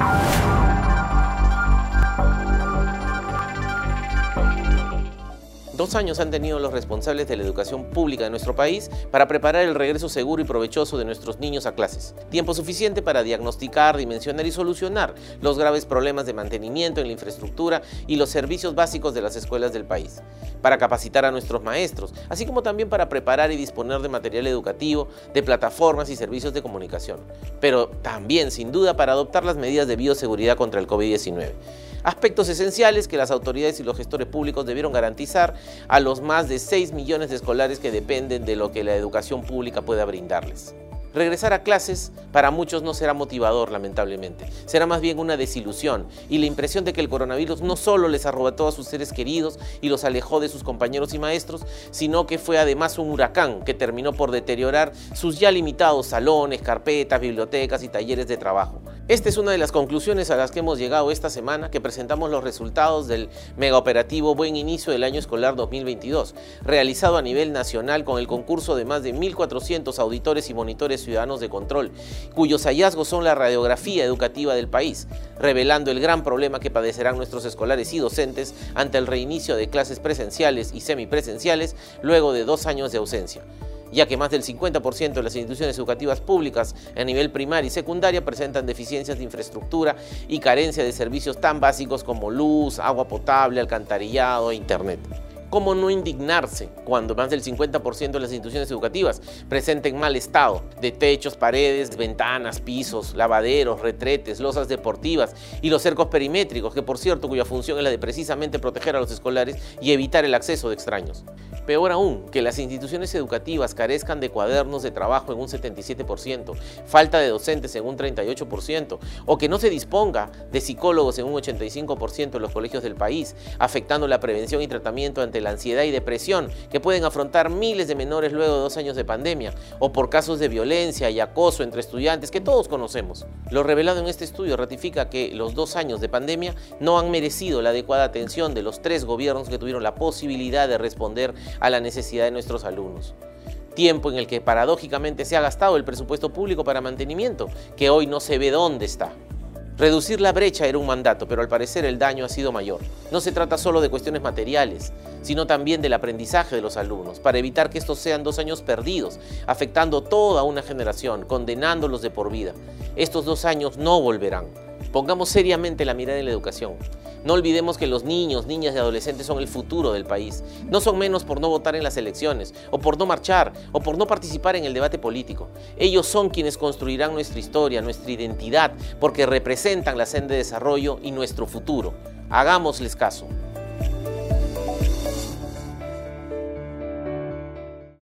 you Dos años han tenido los responsables de la educación pública de nuestro país para preparar el regreso seguro y provechoso de nuestros niños a clases. Tiempo suficiente para diagnosticar, dimensionar y solucionar los graves problemas de mantenimiento en la infraestructura y los servicios básicos de las escuelas del país. Para capacitar a nuestros maestros, así como también para preparar y disponer de material educativo, de plataformas y servicios de comunicación. Pero también, sin duda, para adoptar las medidas de bioseguridad contra el COVID-19 aspectos esenciales que las autoridades y los gestores públicos debieron garantizar a los más de 6 millones de escolares que dependen de lo que la educación pública pueda brindarles. Regresar a clases para muchos no será motivador, lamentablemente. Será más bien una desilusión y la impresión de que el coronavirus no solo les arrebató a sus seres queridos y los alejó de sus compañeros y maestros, sino que fue además un huracán que terminó por deteriorar sus ya limitados salones, carpetas, bibliotecas y talleres de trabajo. Esta es una de las conclusiones a las que hemos llegado esta semana que presentamos los resultados del megaoperativo Buen Inicio del año escolar 2022, realizado a nivel nacional con el concurso de más de 1.400 auditores y monitores ciudadanos de control, cuyos hallazgos son la radiografía educativa del país, revelando el gran problema que padecerán nuestros escolares y docentes ante el reinicio de clases presenciales y semipresenciales luego de dos años de ausencia ya que más del 50% de las instituciones educativas públicas a nivel primaria y secundaria presentan deficiencias de infraestructura y carencia de servicios tan básicos como luz, agua potable, alcantarillado e internet. ¿Cómo no indignarse cuando más del 50% de las instituciones educativas presenten mal estado de techos, paredes, ventanas, pisos, lavaderos, retretes, losas deportivas y los cercos perimétricos, que por cierto cuya función es la de precisamente proteger a los escolares y evitar el acceso de extraños? Peor aún, que las instituciones educativas carezcan de cuadernos de trabajo en un 77%, falta de docentes en un 38%, o que no se disponga de psicólogos en un 85% en los colegios del país, afectando la prevención y tratamiento ante la ansiedad y depresión que pueden afrontar miles de menores luego de dos años de pandemia, o por casos de violencia y acoso entre estudiantes que todos conocemos. Lo revelado en este estudio ratifica que los dos años de pandemia no han merecido la adecuada atención de los tres gobiernos que tuvieron la posibilidad de responder a la necesidad de nuestros alumnos tiempo en el que paradójicamente se ha gastado el presupuesto público para mantenimiento, que hoy no se ve dónde está. Reducir la brecha era un mandato, pero al parecer el daño ha sido mayor. No se trata solo de cuestiones materiales, sino también del aprendizaje de los alumnos, para evitar que estos sean dos años perdidos, afectando toda una generación, condenándolos de por vida. Estos dos años no volverán. Pongamos seriamente la mirada en la educación. No olvidemos que los niños, niñas y adolescentes son el futuro del país. No son menos por no votar en las elecciones, o por no marchar, o por no participar en el debate político. Ellos son quienes construirán nuestra historia, nuestra identidad, porque representan la senda de desarrollo y nuestro futuro. Hagámosles caso.